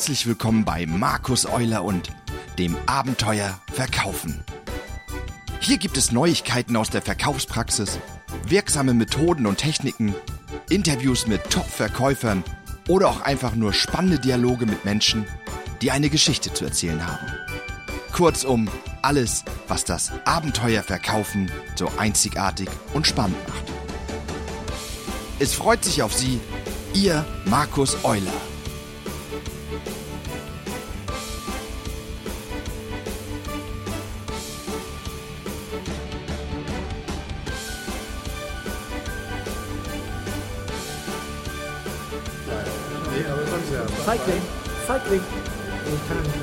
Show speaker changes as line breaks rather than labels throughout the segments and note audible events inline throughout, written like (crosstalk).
Herzlich willkommen bei Markus Euler und dem Abenteuer Verkaufen. Hier gibt es Neuigkeiten aus der Verkaufspraxis, wirksame Methoden und Techniken, Interviews mit Top-Verkäufern oder auch einfach nur spannende Dialoge mit Menschen, die eine Geschichte zu erzählen haben. Kurzum, alles, was das Abenteuer Verkaufen so einzigartig und spannend macht. Es freut sich auf Sie, Ihr Markus Euler.
Nee, aber sonst ja.
Cycling. Cycling.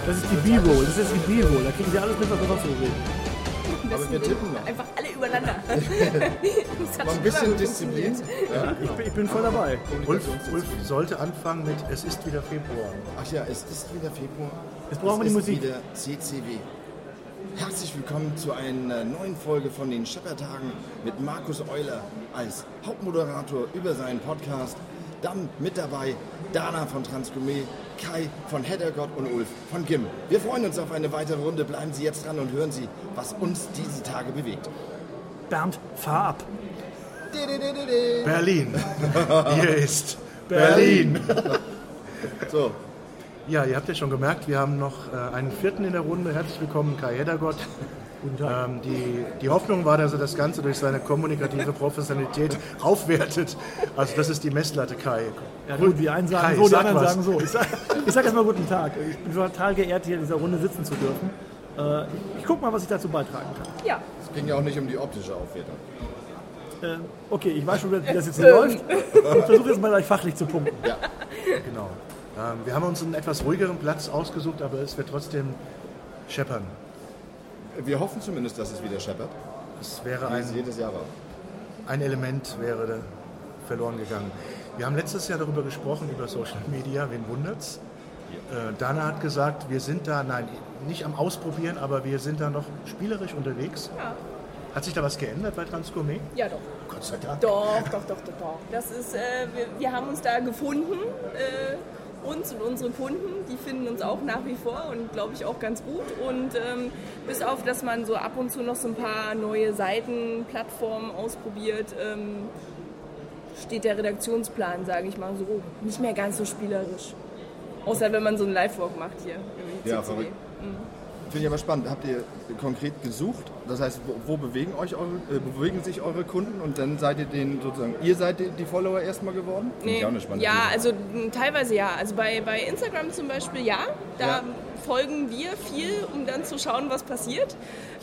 Das ist die B-Roll. Das ist die B-Roll. Da kriegen Sie alles mit, was wir sonst so reden.
Aber wir tippen noch.
Einfach alle übereinander. (laughs) Das hat
Mal ein bisschen Disziplin. Ja.
Ich bin, ich bin voll dabei.
Ulf, Ulf sollte anfangen mit Es ist wieder Februar.
Ach ja, es ist wieder Februar.
Jetzt brauchen wir
es
die
ist
Musik.
wieder CCW. Herzlich willkommen zu einer neuen Folge von den Scheppertagen mit Markus Euler als Hauptmoderator über seinen Podcast. Dann mit dabei Dana von Transgourmet, Kai von Heddergott und Ulf von Gim. Wir freuen uns auf eine weitere Runde. Bleiben Sie jetzt dran und hören Sie, was uns diese Tage bewegt.
Bernd, fahr ab.
Berlin. (laughs) Hier ist Berlin.
So,
Ja, ihr habt ja schon gemerkt, wir haben noch äh, einen vierten in der Runde. Herzlich willkommen, Kai Heddergott.
Guten Tag.
Ähm, die, die Hoffnung war, dass er das Ganze durch seine kommunikative Professionalität (laughs) aufwertet. Also das ist die Messlatte, Kai.
Ja, gut, die einen sagen
Kai,
so, die anderen
was.
sagen so. Ich sage ich sag erstmal guten Tag. Ich bin total geehrt, hier in dieser Runde sitzen zu dürfen. Äh, ich, ich gucke mal, was ich dazu beitragen kann.
Ja,
es ging ja auch nicht um die optische Aufwertung.
Äh, okay, ich weiß schon, wie das jetzt (laughs) hier läuft. Ich versuche jetzt mal gleich fachlich zu punkten.
Genau. Ähm, wir haben uns einen etwas ruhigeren Platz ausgesucht, aber es wird trotzdem scheppern.
Wir hoffen zumindest, dass es wieder scheppert,
Es wäre
wie
ein
es jedes Jahr war.
ein Element wäre verloren gegangen. Wir haben letztes Jahr darüber gesprochen, über Social Media, wen wundert's? Äh, Dana hat gesagt, wir sind da, nein, nicht am Ausprobieren, aber wir sind da noch spielerisch unterwegs.
Ja.
Hat sich da was geändert bei Transgourmet?
ja doch.
Gott sei Dank.
Doch, doch, doch, doch, doch. Das ist, äh, wir, wir haben uns da gefunden, äh, uns und unsere Kunden, die finden uns auch nach wie vor und glaube ich auch ganz gut. Und ähm, bis auf, dass man so ab und zu noch so ein paar neue Seiten, Plattformen ausprobiert, ähm, steht der Redaktionsplan, sage ich mal so, nicht mehr ganz so spielerisch. Außer wenn man so einen Live-Walk macht hier.
Ja, verrückt. Finde ich aber spannend. Habt ihr konkret gesucht? Das heißt, wo, wo bewegen, euch eure, äh, bewegen sich eure Kunden und dann seid ihr den sozusagen, ihr seid die, die Follower erstmal geworden? Finde
Nee.
ich auch eine spannende
Ja,
These.
also teilweise ja. Also bei, bei Instagram zum Beispiel ja. Da
Ja.
folgen wir viel, um dann zu schauen, was passiert.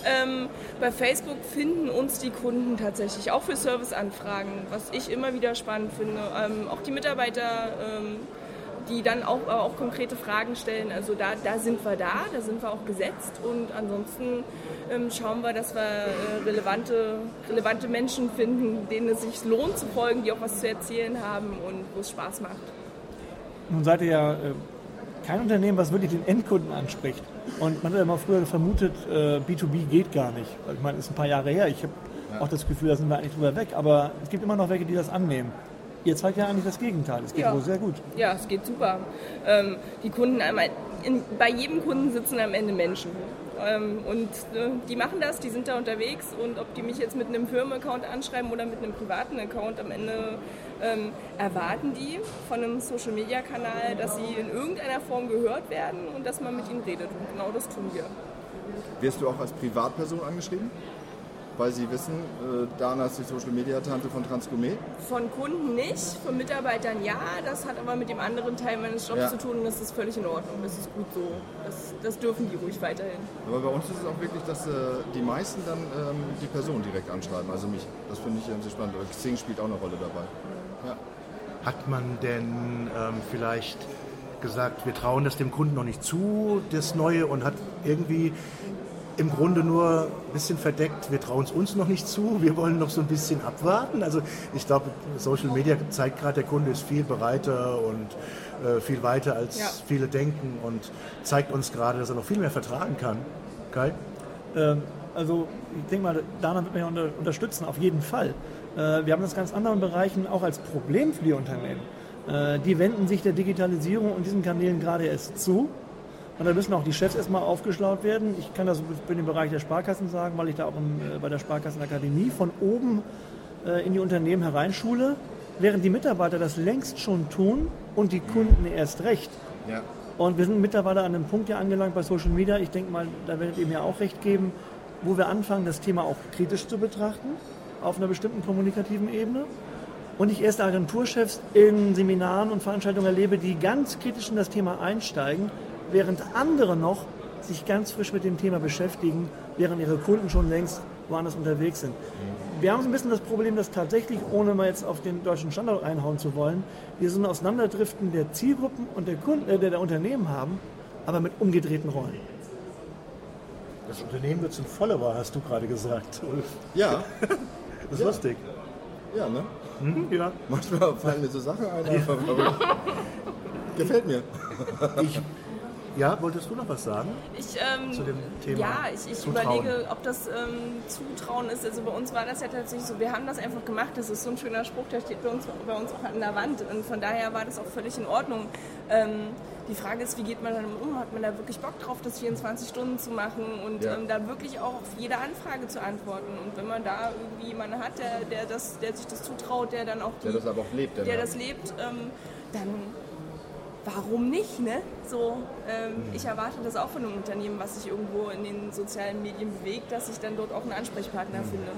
Ähm, bei Facebook finden uns die Kunden tatsächlich auch für Serviceanfragen, was ich immer wieder spannend finde. Ähm, auch die Mitarbeiter, ähm, die dann auch, aber auch konkrete Fragen stellen. Also da, da sind wir da, da sind wir auch gesetzt und ansonsten ähm, schauen wir, dass wir äh, relevante, relevante Menschen finden, denen es sich lohnt zu folgen, die auch was zu erzählen haben und wo es Spaß macht.
Nun seid ihr ja äh, kein Unternehmen, was wirklich den Endkunden anspricht. Und man hat ja immer früher vermutet, äh, B2B geht gar nicht. Ich meine, das ist ein paar Jahre her. Ich habe auch das Gefühl, da sind wir eigentlich drüber weg. Aber es gibt immer noch welche, die das annehmen. Ihr zeigt ja eigentlich das Gegenteil. Es geht
Ja.
wohl sehr gut.
Ja, es geht super. Ähm, die Kunden, einmal- in, bei jedem Kunden sitzen am Ende Menschen. Ähm, und äh, die machen das, die sind da unterwegs und ob die mich jetzt mit einem Firmenaccount anschreiben oder mit einem privaten Account, am Ende ähm, erwarten die von einem Social-Media-Kanal, dass sie in irgendeiner Form gehört werden und dass man mit ihnen redet. Und genau das tun wir.
Wirst du auch als Privatperson angeschrieben? Weil sie wissen, äh, Dana ist die Social-Media-Tante von Transgourmet.
Von Kunden nicht, von Mitarbeitern ja. Das hat aber mit dem anderen Teil meines Jobs
Ja.
zu tun und das ist völlig in Ordnung. Das ist gut so. Das, das dürfen die ruhig weiterhin.
Aber bei uns ist es auch wirklich, dass äh, die meisten dann ähm, die Person direkt anschreiben, also mich. Das finde ich ähm, sehr spannend. Aber Xing spielt auch eine Rolle dabei. Ja.
Hat man denn ähm, vielleicht gesagt, wir trauen das dem Kunden noch nicht zu, das Neue, und hat irgendwie im Grunde nur ein bisschen verdeckt, wir trauen es uns noch nicht zu, wir wollen noch so ein bisschen abwarten. Also ich glaube, Social Media zeigt gerade, der Kunde ist viel bereiter und äh, viel weiter als
Ja.
viele denken und zeigt uns gerade, dass er noch viel mehr vertragen kann. Kai?
Ähm, also ich denke mal, Dana wird mich ja unter, unterstützen, auf jeden Fall. Äh, wir haben das in ganz anderen Bereichen auch als Problem für die Unternehmen. Äh, die wenden sich der Digitalisierung und diesen Kanälen gerade erst zu. Und da müssen auch die Chefs erstmal aufgeschlaut werden. Ich kann das für den Bereich der Sparkassen sagen, weil ich da auch im, äh, bei der Sparkassenakademie von oben äh, in die Unternehmen hereinschule, während die Mitarbeiter das längst schon tun und die Kunden erst recht.
Ja.
Und wir sind mittlerweile an einem Punkt hier angelangt bei Social Media, ich denke mal, da werdet ihr mir auch recht geben, wo wir anfangen, das Thema auch kritisch zu betrachten, auf einer bestimmten kommunikativen Ebene. Und ich erste Agenturchefs in Seminaren und Veranstaltungen erlebe, die ganz kritisch in das Thema einsteigen, während andere noch sich ganz frisch mit dem Thema beschäftigen, während ihre Kunden schon längst woanders unterwegs sind. Wir haben so ein bisschen das Problem, dass tatsächlich, ohne mal jetzt auf den deutschen Standard einhauen zu wollen, wir so ein Auseinanderdriften der Zielgruppen und der, Kunden, äh, der Unternehmen haben, aber mit umgedrehten Rollen.
Das Unternehmen wird zum Follower, hast du gerade gesagt, Ulf.
Ja, (laughs)
Das ist lustig.
ja, ne?
Ja.
Manchmal fallen mir so Sachen ein. aber- (laughs) Gefällt mir.
Ich, ja, wolltest du noch was sagen?
Ich, ähm,
Zu dem Thema
Ja, ich, ich überlege, ob das ähm, Zutrauen ist. Also bei uns war das ja tatsächlich so, wir haben das einfach gemacht. Das ist so ein schöner Spruch, der steht bei uns, bei uns auch an der Wand. Und von daher war das auch völlig in Ordnung. Ähm, die Frage ist, wie geht man damit um? Hat man da wirklich Bock drauf, das 24 Stunden zu machen und
Ja.
ähm, da wirklich auch auf jede Anfrage zu antworten? Und wenn man da irgendwie jemanden hat, der, der, das, der sich das zutraut, der dann auch die,
Der das aber auch lebt.
der das lebt, ähm, dann warum nicht, ne? So, ähm, ich erwarte das auch von einem Unternehmen, was sich irgendwo in den sozialen Medien bewegt, dass ich dann dort auch einen Ansprechpartner finde.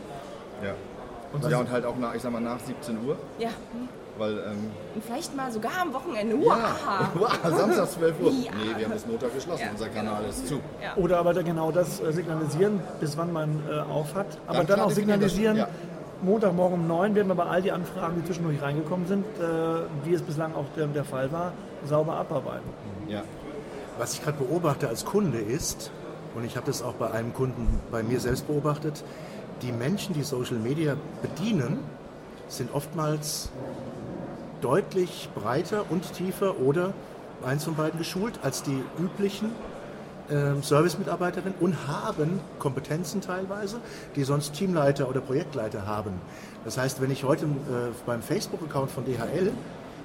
Ja. Und, ja, und halt auch nach, ich sag mal, nach 17 Uhr,
Ja,
weil, ähm,
und vielleicht mal sogar am Wochenende.
ja,
Wow.
wow, (laughs) Samstag 12 Uhr.
Ja.
Nee, wir haben bis Montag geschlossen,
Ja,
unser Kanal ist zu.
Ja.
Oder aber da genau das äh, signalisieren, bis wann man äh, auf hat. Aber
Dann
dann, auch
das-
signalisieren,
ja.
Montagmorgen um 9 werden wir bei all die Anfragen, die zwischendurch reingekommen sind, äh, wie es bislang auch der, der Fall war, sauber abarbeiten.
Ja.
Was ich gerade beobachte als Kunde ist, und ich habe das auch bei einem Kunden bei mir selbst beobachtet, die Menschen, die Social Media bedienen, sind oftmals deutlich breiter und tiefer oder eins von beiden geschult als die üblichen ähm, Service-Mitarbeiterinnen und haben Kompetenzen teilweise, die sonst Teamleiter oder Projektleiter haben. Das heißt, wenn ich heute äh, beim Facebook-Account von DHL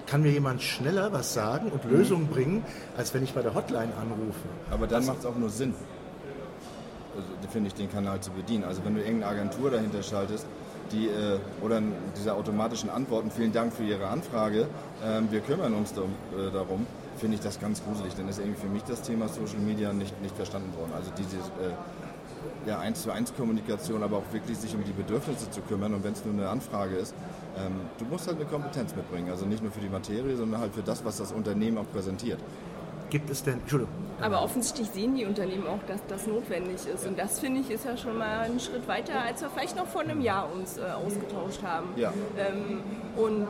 kann mir jemand schneller was sagen und Lösungen bringen, als wenn ich bei der Hotline anrufe.
Aber dann macht es auch nur Sinn, also, finde ich, den Kanal zu bedienen. Also wenn du irgendeine Agentur dahinter schaltest, die, äh, oder diese automatischen Antworten, vielen Dank für Ihre Anfrage, ähm, wir kümmern uns äh, darum finde ich das ganz gruselig. Dann ist irgendwie für mich das Thema Social Media nicht, nicht verstanden worden. Also diese äh, ja, 1 zu 1 Kommunikation, aber auch wirklich sich um die Bedürfnisse zu kümmern und wenn es nur eine Anfrage ist, ähm, du musst halt eine Kompetenz mitbringen. Also nicht nur für die Materie, sondern halt für das, was das Unternehmen auch präsentiert.
Gibt es denn, Entschuldigung,
Aber offensichtlich sehen die Unternehmen auch, dass das notwendig ist. Und das finde ich ist ja schon mal ein Schritt weiter, als wir vielleicht noch vor einem Jahr uns äh, ausgetauscht haben.
Ja.
Ähm, und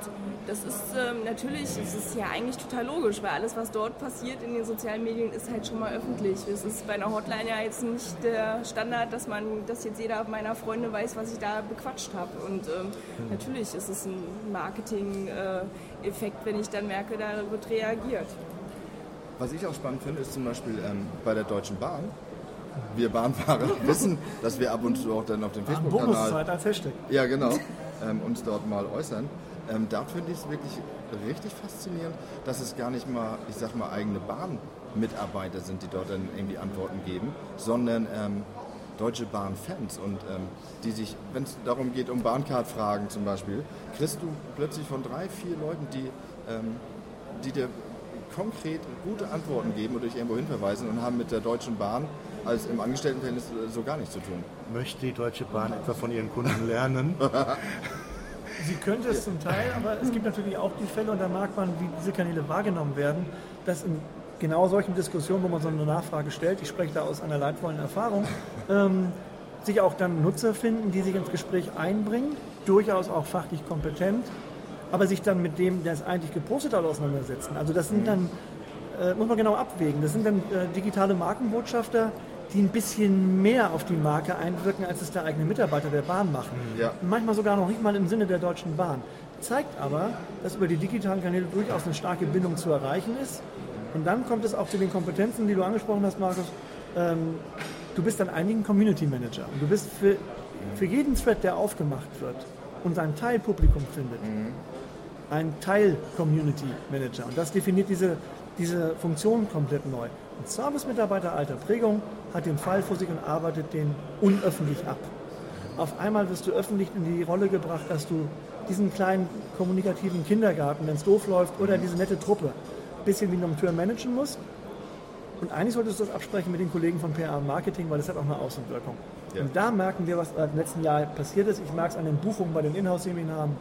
das ist ähm, natürlich, es ist ja eigentlich total logisch, weil alles, was dort passiert in den sozialen Medien, ist halt schon mal öffentlich. Es ist bei einer Hotline ja jetzt nicht der Standard, dass man, dass jetzt jeder meiner Freunde weiß, was ich da bequatscht habe. Und ähm, natürlich ist es ein Marketing-Effekt, wenn ich dann merke, da wird reagiert.
Was ich auch spannend finde, ist zum Beispiel ähm, bei der Deutschen Bahn. Wir Bahnfahrer (laughs) wissen, dass wir ab und zu auch dann auf dem Facebook-Kanal
Bonuszeit als Hashtag.
ja, genau, (laughs) ähm, uns dort mal äußern. Ähm, da finde ich es wirklich richtig faszinierend, dass es gar nicht mal, ich sag mal, eigene Bahnmitarbeiter sind, die dort dann irgendwie Antworten geben, sondern ähm, Deutsche Bahn-Fans und ähm, die sich, wenn es darum geht, um Bahncard-Fragen zum Beispiel, kriegst du plötzlich von drei, vier Leuten, die, ähm, die dir konkret gute Antworten geben und dich irgendwo hinverweisen und haben mit der Deutschen Bahn als im Angestelltenverhältnis so gar nichts zu tun.
möchte die Deutsche Bahn etwa von ihren Kunden lernen? (laughs)
Sie könnte es zum Teil, aber es gibt natürlich auch die Fälle, und da mag man, wie diese Kanäle wahrgenommen werden, dass in genau solchen Diskussionen, wo man so eine Nachfrage stellt, ich spreche da aus einer leidvollen Erfahrung, ähm, sich auch dann Nutzer finden, die sich ins Gespräch einbringen, durchaus auch fachlich kompetent, aber sich dann mit dem, der es eigentlich gepostet hat, auseinandersetzen. Also das sind dann, äh, muss man genau abwägen, das sind dann äh, digitale Markenbotschafter, die ein bisschen mehr auf die Marke einwirken, als es der eigene Mitarbeiter der Bahn machen.
Ja.
Manchmal sogar noch nicht mal im Sinne der Deutschen Bahn. Zeigt aber, dass über die digitalen Kanäle durchaus eine starke Bindung zu erreichen ist. Und dann kommt es auch zu den Kompetenzen, die du angesprochen hast, Markus. Ähm, du bist dann einigen Community Manager. Und du bist für, für jeden Thread, der aufgemacht wird und sein Teilpublikum findet, ein Teil-Community-Manager. Und das definiert diese, diese Funktion komplett neu. Ein Service-Mitarbeiter alter Prägung hat den Fall vor sich und arbeitet den unöffentlich ab. Auf einmal wirst du öffentlich in die Rolle gebracht, dass du diesen kleinen kommunikativen Kindergarten, wenn es doof läuft, oder diese nette Truppe ein bisschen wie ein Tür managen musst. Und eigentlich solltest du das absprechen mit den Kollegen von PR Marketing, weil das hat auch eine Außenwirkung. Ja. Und da merken wir, was im letzten Jahr passiert ist. Ich merke es an den Buchungen bei den Inhouse-Seminaren.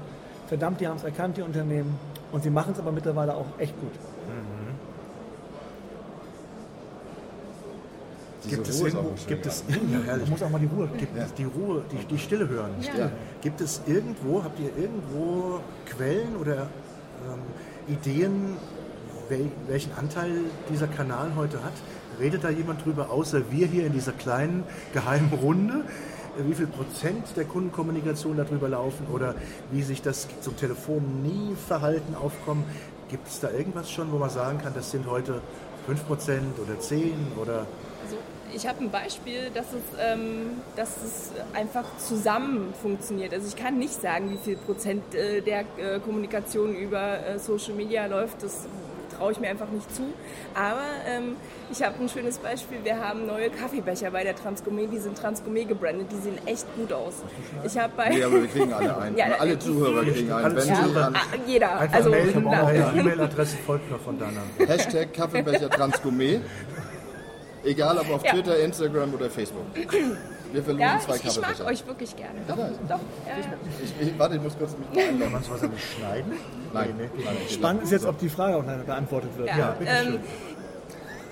Verdammt, die haben es erkannt, die Unternehmen. Und sie machen es aber mittlerweile auch echt gut. Mhm.
Gibt es, irgendwo, gibt es ja, muss auch mal die Ruhe, gibt ja. die Ruhe, die, die Stille hören. Die Stille. Gibt es irgendwo, habt ihr irgendwo Quellen oder ähm, Ideen, wel, welchen Anteil dieser Kanal heute hat? Redet da jemand drüber, außer wir hier in dieser kleinen geheimen Runde? Wie viel Prozent der Kundenkommunikation darüber laufen oder wie sich das zum Telefon nie Verhalten aufkommen? Gibt es da irgendwas schon, wo man sagen kann, das sind heute 5% oder 10 oder
also ich habe ein Beispiel, dass es, ähm, dass es einfach zusammen funktioniert. Also ich kann nicht sagen, wie viel Prozent äh, der äh, Kommunikation über äh, Social Media läuft. Das traue ich mir einfach nicht zu. Aber ähm, ich habe ein schönes Beispiel. Wir haben neue Kaffeebecher bei der Transgourmet. Die sind Transgourmet gebrandet. Die sehen echt gut aus. Ich habe bei...
Nee, aber wir kriegen alle einen. (laughs) ja, alle Zuhörer kriegen einen. Wenn
ja,
dann
ah, jeder.
Einfach also, melden, (laughs) meine E-Mail-Adresse folgt noch von deiner.
Hashtag Kaffeebecher Transgourmet. Egal ob auf ja. Twitter, Instagram oder Facebook. (clears throat) Wir verloren
ja,
zwei
ich, ich mag euch wirklich gerne.
Doch, ja, doch. Ja, ich, ich, warte, ich muss kurz mich
einloggen. Kann man sowas nicht schneiden?
Nein. Nee,
nee. Spannend ist jetzt, ob die Frage auch beantwortet wird.
Ja, ja ähm,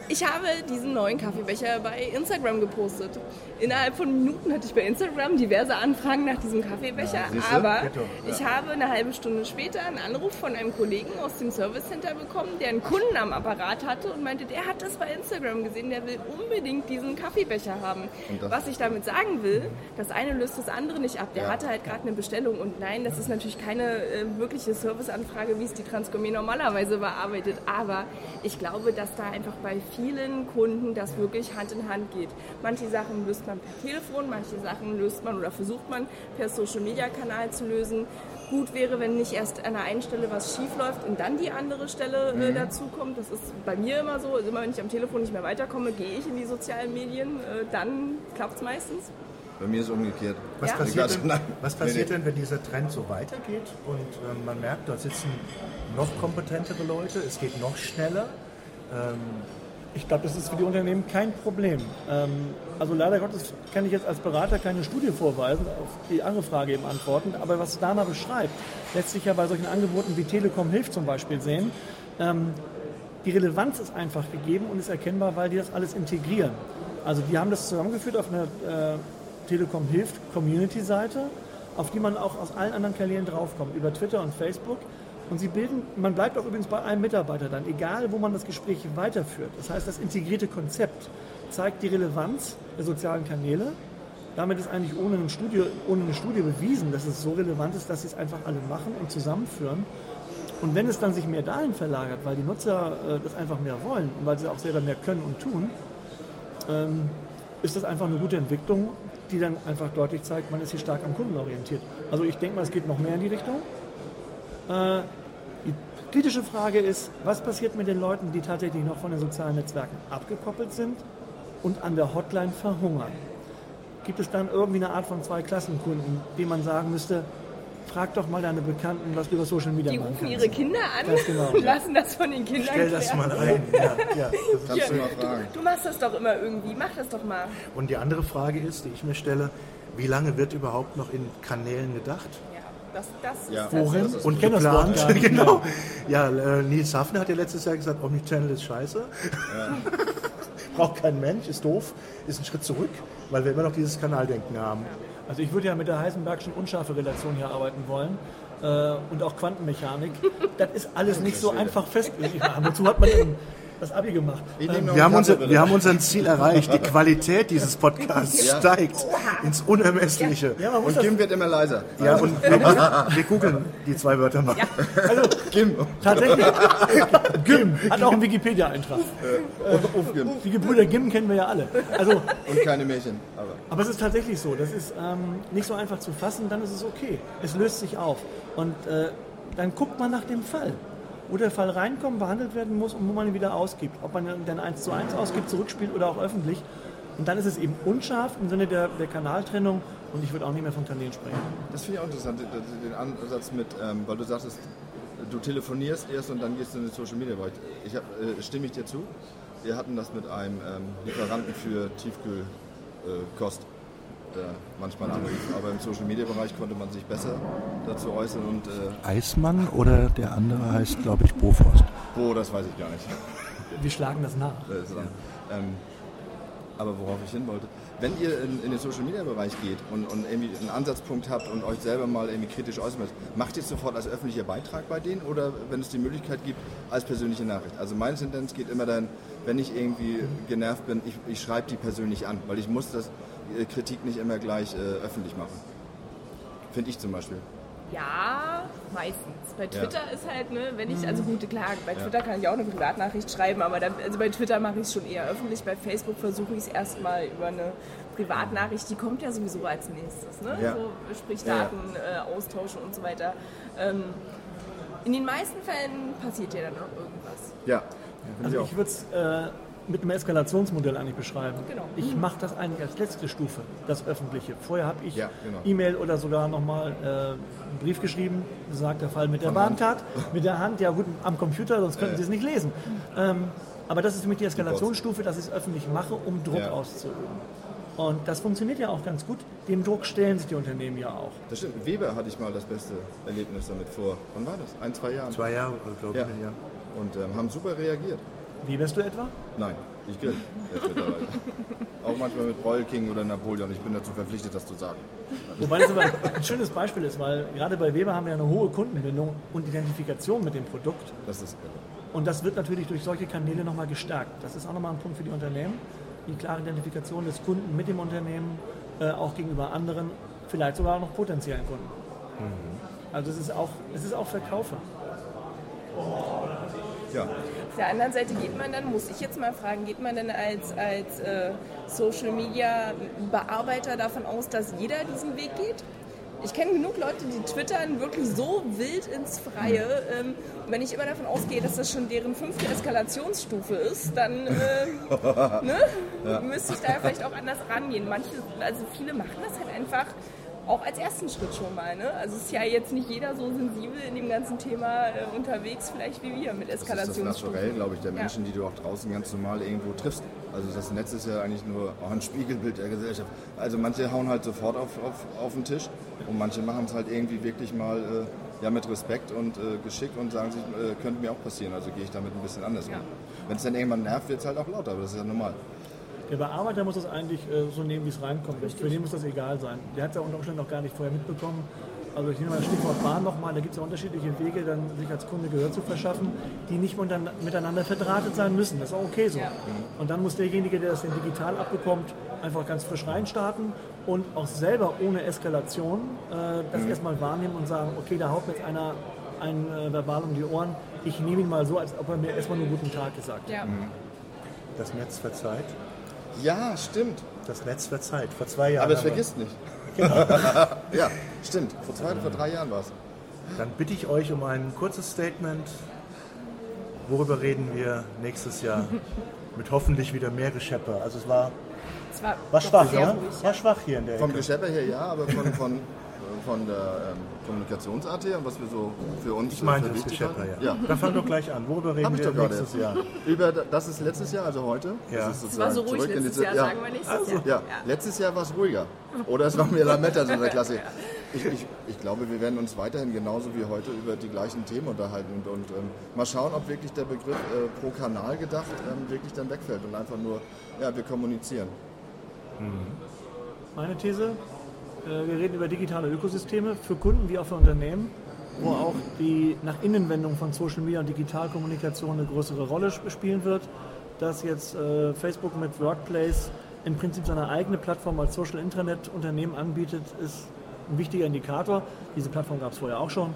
ich habe diesen neuen Kaffeebecher bei Instagram gepostet. Innerhalb von Minuten hatte ich bei Instagram diverse Anfragen nach diesem Kaffeebecher, ja, aber ja. ich habe eine halbe Stunde später einen Anruf von einem Kollegen aus dem Service Center bekommen, der einen Kunden am Apparat hatte und meinte, der hat das bei Instagram gesehen, der will unbedingt diesen Kaffeebecher haben. Was ich damit sagen will, das eine löst das andere nicht ab. Der ja. hatte halt gerade eine Bestellung und nein, das ist natürlich keine äh, wirkliche Serviceanfrage, wie es die Transgourmet normalerweise bearbeitet, aber ich glaube, dass da einfach bei vielen Kunden das wirklich Hand in Hand geht. Manche Sachen löst man per Telefon, manche Sachen löst man oder versucht man per Social Media Kanal zu lösen. Gut wäre, wenn nicht erst an der einen Stelle was schief läuft und dann die andere Stelle äh, mhm. dazukommt. Das ist bei mir immer so. Also immer wenn ich am Telefon nicht mehr weiterkomme, gehe ich in die sozialen Medien. Äh, dann klappt es meistens.
Bei mir ist es umgekehrt.
Was ja? passiert, denn, was passiert denn, wenn dieser Trend so weitergeht und äh, man merkt, dort sitzen noch kompetentere Leute, es geht noch schneller?
Ähm, ich glaube, das ist für die Unternehmen kein Problem. Ähm, also leider Gottes kann ich jetzt als Berater keine Studie vorweisen, auf die andere Frage eben antworten. Aber was Dana beschreibt, lässt sich ja bei solchen Angeboten wie Telekom Hilft zum Beispiel sehen. Ähm, die Relevanz ist einfach gegeben und ist erkennbar, weil die das alles integrieren. Also die haben das zusammengeführt auf einer äh, Telekom Hilft Community-Seite, auf die man auch aus allen anderen Kanälen draufkommt, über Twitter und Facebook. Und sie bilden, man bleibt auch übrigens bei einem Mitarbeiter dann, egal wo man das Gespräch weiterführt. Das heißt, das integrierte Konzept zeigt die Relevanz der sozialen Kanäle. Damit ist eigentlich ohne eine Studie, ohne eine Studie bewiesen, dass es so relevant ist, dass sie es einfach alle machen und zusammenführen. Und wenn es dann sich mehr dahin verlagert, weil die Nutzer äh, das einfach mehr wollen und weil sie auch selber mehr können und tun, ähm, ist das einfach eine gute Entwicklung, die dann einfach deutlich zeigt, man ist hier stark am Kunden orientiert. Also ich denke mal, es geht noch mehr in die Richtung. Äh, die kritische Frage ist, was passiert mit den Leuten, die tatsächlich noch von den sozialen Netzwerken abgekoppelt sind und an der Hotline verhungern? Gibt es dann irgendwie eine Art von Zwei-Klassen-Kunden, die man sagen müsste, frag doch mal deine Bekannten, was du über Social Media
Die
rufen
ihre Kinder an genau. und lassen das von den Kindern
Stell das mal ein. Ja, ja,
das (laughs) kannst du mal fragen.
Du, du machst das doch immer irgendwie, mach das doch mal.
Und die andere Frage ist, die ich mir stelle, wie lange wird überhaupt noch in Kanälen gedacht?
Das, das
ja. Wohin? Das
und geplant. (laughs) genau. Ja, äh, Nils Hafner hat ja letztes Jahr gesagt, Omnichannel ist scheiße. Ja. (laughs) Braucht kein Mensch, ist doof, ist ein Schritt zurück, weil wir immer noch dieses Kanaldenken haben.
Also ich würde ja mit der Heisenbergschen unscharfe Relation hier arbeiten wollen. Äh, und auch Quantenmechanik. Das ist alles (laughs) nicht so einfach fest. Wozu hat man denn das Abi gemacht.
Wir, haben unser, wir haben unser Ziel erreicht. Die Qualität dieses Podcasts (laughs) ja. steigt ins Unermessliche.
Ja, und Kim wird immer leiser.
Ja, und wir, wir googeln die zwei Wörter mal. Ja.
Also, Kim. Tatsächlich. (laughs) Gim hat auch einen Wikipedia-Eintrag. Äh, die Gebrüder Gim kennen wir ja alle. Also,
und keine Märchen.
Aber. aber es ist tatsächlich so. Das ist ähm, nicht so einfach zu fassen, dann ist es okay. Es löst sich auf. Und äh, dann guckt man nach dem Fall. Wo der Fall reinkommt, behandelt werden muss und wo man ihn wieder ausgibt. Ob man dann eins zu eins ausgibt, zurückspielt oder auch öffentlich. Und dann ist es eben unscharf im Sinne der, der Kanaltrennung und ich würde auch nicht mehr von Kanälen sprechen.
Das finde ich auch interessant, den Ansatz mit, ähm, weil du sagtest, du telefonierst erst und dann gehst du in den Social Media Bereich. Ich hab, äh, stimme ich dir zu. Wir hatten das mit einem ähm, Lieferanten für Tiefkühlkost, äh, der manchmal anrief. Aber im Social Media Bereich konnte man sich besser dazu äußern und. Äh,
Eismann oder der andere heißt, glaube ich, Bofrost.
Bo, das weiß ich gar nicht. (laughs)
Wir schlagen das nach.
Das ja. ähm, aber worauf ich hin wollte, wenn ihr in, in den Social Media Bereich geht und, und, irgendwie einen Ansatzpunkt habt und euch selber mal irgendwie kritisch äußert, macht ihr es sofort als öffentlicher Beitrag bei denen oder wenn es die Möglichkeit gibt, als persönliche Nachricht? Also meine Tendenz geht immer dann, wenn ich irgendwie genervt bin, ich, ich schreibe die persönlich an, weil ich muss das Kritik nicht immer gleich äh, öffentlich machen. Finde ich zum Beispiel.
Ja, meistens. Bei Twitter ja. ist halt, ne, wenn ich, also gute klar, bei Twitter ja. kann ich auch eine Privatnachricht schreiben, aber dann, also bei Twitter mache ich es schon eher öffentlich. Bei Facebook versuche ich es erstmal über eine Privatnachricht, die kommt ja sowieso als nächstes, ne? Ja. So, sprich Daten äh, austauschen und so weiter. Ähm, in den meisten Fällen passiert ja dann noch irgendwas.
Ja.
Also ich würde es äh, mit einem Eskalationsmodell eigentlich beschreiben. Genau. Ich mache das eigentlich als letzte Stufe, das Öffentliche. Vorher habe ich ja, genau. E-Mail oder sogar nochmal äh, einen Brief geschrieben, sagt der Fall mit der Bahncard, mit der Hand, ja gut, am Computer, sonst könnten äh. Sie es nicht lesen. Ähm, aber das ist für mich die Eskalationsstufe, dass ich es öffentlich mache, um Druck ja. auszuüben. Und das funktioniert ja auch ganz gut. Dem Druck stellen sich die Unternehmen ja auch.
Das stimmt. Weber hatte ich mal das beste Erlebnis damit vor. Wann war das? Ein, zwei Jahren?
Zwei Jahre, glaube ich. Ja. ja.
Und ähm, haben super reagiert.
Wie wärst du etwa?
Nein, ich grill Auch manchmal mit Royal King oder Napoleon. Ich bin dazu verpflichtet, das zu sagen.
Wobei das aber ein schönes Beispiel ist, weil gerade bei Weber haben wir eine hohe Kundenbindung und Identifikation mit dem Produkt.
Das ist irre.
Und das wird natürlich durch solche Kanäle nochmal gestärkt. Das ist auch nochmal ein Punkt für die Unternehmen. Die klare Identifikation des Kunden mit dem Unternehmen, äh, auch gegenüber anderen, vielleicht sogar auch noch potenziellen Kunden. Mhm. Also es ist auch, es ist auch Verkaufer.
Ja. Auf der anderen Seite geht man dann, muss ich jetzt mal fragen, geht man dann als, als äh, Social Media Bearbeiter davon aus, dass jeder diesen Weg geht? Ich kenne genug Leute, die twittern wirklich so wild ins Freie. Ähm, wenn ich immer davon ausgehe, dass das schon deren fünfte Eskalationsstufe ist, dann äh, (laughs) ne? ja. müsste ich da vielleicht auch anders rangehen. Manche, also viele machen das halt einfach auch als ersten Schritt schon mal. Ne? Also ist ja jetzt nicht jeder so sensibel in dem ganzen Thema äh, unterwegs, vielleicht wie wir mit Eskalation.
Das ist das Naturell, glaube ich, der Menschen, ja. die du auch draußen ganz normal irgendwo triffst. Also das Netz ist ja eigentlich nur auch ein Spiegelbild der Gesellschaft. Also manche hauen halt sofort auf, auf, auf den Tisch und manche machen es halt irgendwie wirklich mal äh, ja, mit Respekt und äh, Geschick und sagen sich, äh, könnte mir auch passieren, also gehe ich damit ein bisschen anders ja. um. Wenn es dann irgendwann nervt, wird es halt auch lauter, aber das ist ja normal.
Der Bearbeiter muss das eigentlich äh, so nehmen, wie es reinkommt. Richtig. Für den muss das egal sein. Der hat es ja unter Umständen noch gar nicht vorher mitbekommen. Also ich nehme mal das Stichwort Bahn nochmal, da gibt es ja unterschiedliche Wege, dann sich als Kunde Gehör zu verschaffen, die nicht miteinander verdrahtet sein müssen. Das ist auch okay so. Ja. Und dann muss derjenige, der das denn digital abbekommt, einfach ganz frisch reinstarten und auch selber ohne Eskalation äh, das mhm. erstmal wahrnehmen und sagen, okay, da haut mir jetzt einer ein äh, Verbal um die Ohren. Ich nehme ihn mal so, als ob er mir erstmal nur guten Tag gesagt hat. Ja. Mhm.
Das Netz verzeiht.
Ja, stimmt.
Das Netz wird Zeit. Vor zwei Jahren.
Aber es vergisst nicht. Genau. (laughs) ja, stimmt. Vor zwei, vor drei Jahren war es.
Dann bitte ich euch um ein kurzes Statement. Worüber reden wir nächstes Jahr? (laughs) Mit hoffentlich wieder mehr Geschepper. Also es war, war, war schwach, ne? War schwach hier in der
Vom Geschepper her ja, aber von, von von der ähm, Kommunikations-AT und was wir so für uns
Ich meinte das Geschäfte, ja. ja. Dann fang doch gleich an. Worüber reden wir nächstes Jahr?
Über, das ist letztes Jahr, also heute.
Ja. Das, das war so ruhig letztes Jahr, ja. sagen wir nächstes also, Jahr.
Ja. ja. letztes Jahr war es ruhiger. Oder es war mehr Lametta, so in der Klasse. (laughs) Ich, ich, ich, glaube, wir werden uns weiterhin genauso wie heute über die gleichen Themen unterhalten und, und ähm, mal schauen, ob wirklich der Begriff äh, pro Kanal gedacht ähm, wirklich dann wegfällt und einfach nur, ja, wir kommunizieren.
Mhm. Meine These, äh, wir reden über digitale Ökosysteme für Kunden wie auch für Unternehmen, wo auch die nach Innenwendung von Social Media und Digitalkommunikation eine größere Rolle spielen wird. Dass jetzt äh, Facebook mit Workplace im Prinzip seine eigene Plattform als Social Intranet Unternehmen anbietet, ist ein wichtiger Indikator. Diese Plattform gab es vorher auch schon.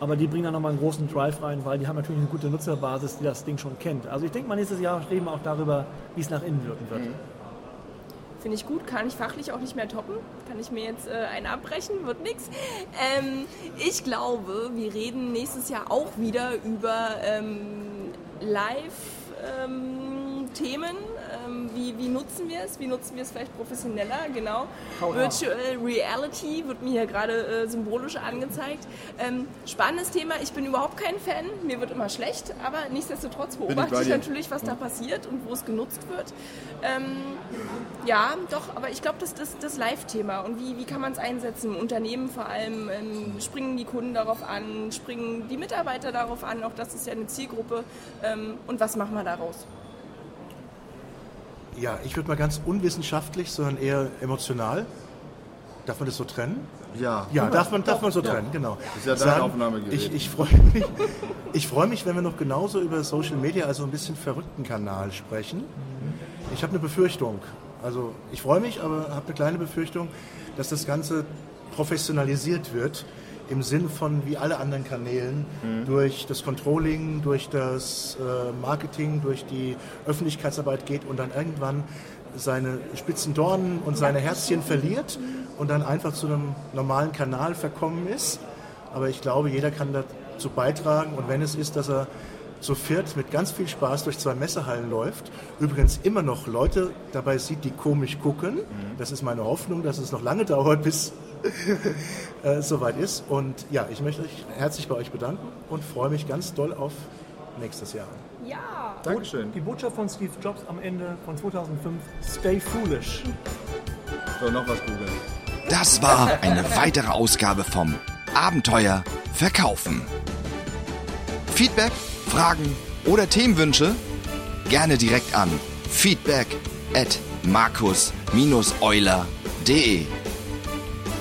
Aber die bringen da nochmal einen großen Drive rein, weil die haben natürlich eine gute Nutzerbasis, die das Ding schon kennt. Also ich denke mal, nächstes Jahr reden wir auch darüber, wie es nach innen wirken wird. Mhm.
Finde ich gut, kann ich fachlich auch nicht mehr toppen. Kann ich mir jetzt äh, einen abbrechen, wird nichts. Ähm, ich glaube, wir reden nächstes Jahr auch wieder über ähm, Live-Themen. Wie, wie, nutzen wir es? Wie nutzen wir es vielleicht professioneller? Genau. Virtual Reality wird mir hier gerade äh, symbolisch angezeigt. Ähm, spannendes Thema. Ich bin überhaupt kein Fan. Mir wird immer schlecht, aber nichtsdestotrotz beobachte ich, ich natürlich, was da passiert und wo es genutzt wird. Ähm, ja, doch, aber ich glaube, das ist das, das Live-Thema. Und wie, wie kann man es einsetzen? Im Unternehmen vor allem ähm, springen die Kunden darauf an, springen die Mitarbeiter darauf an. Auch das ist ja eine Zielgruppe. Ähm, und was machen wir daraus?
Ja, ich würde mal ganz unwissenschaftlich, sondern eher emotional. Darf man das so trennen?
Ja.
Ja, darf man, darf man so trennen, ja. genau.
Das ist ja dein Sagen, Aufnahmegerät.
Ich, ich freue (laughs) mich, ich freu mich, wenn wir noch genauso über Social Media, also ein bisschen verrückten Kanal sprechen. Ich habe eine Befürchtung. Also ich freue mich, aber habe eine kleine Befürchtung, dass das Ganze professionalisiert wird im Sinn von wie alle anderen Kanälen mhm. durch das Controlling, durch das äh, Marketing, durch die Öffentlichkeitsarbeit geht und dann irgendwann seine spitzen Dornen und seine Herzchen verliert und dann einfach zu einem normalen Kanal verkommen ist. Aber ich glaube, jeder kann dazu beitragen und wenn es ist, dass er zu viert mit ganz viel Spaß durch zwei Messehallen läuft, übrigens immer noch Leute dabei sieht, die komisch gucken. Mhm. Das ist meine Hoffnung, dass es noch lange dauert, bis (laughs) äh, soweit ist. Und ja, ich möchte mich herzlich bei euch bedanken und freue mich ganz doll auf nächstes Jahr.
Ja.
Dankeschön. Die Botschaft von Steve Jobs am Ende von 2005, Stay Foolish.
So, noch was googeln.
Das war eine weitere Ausgabe vom Abenteuer Verkaufen. Feedback, Fragen oder Themenwünsche? Gerne direkt an feedback at markus-euler.de.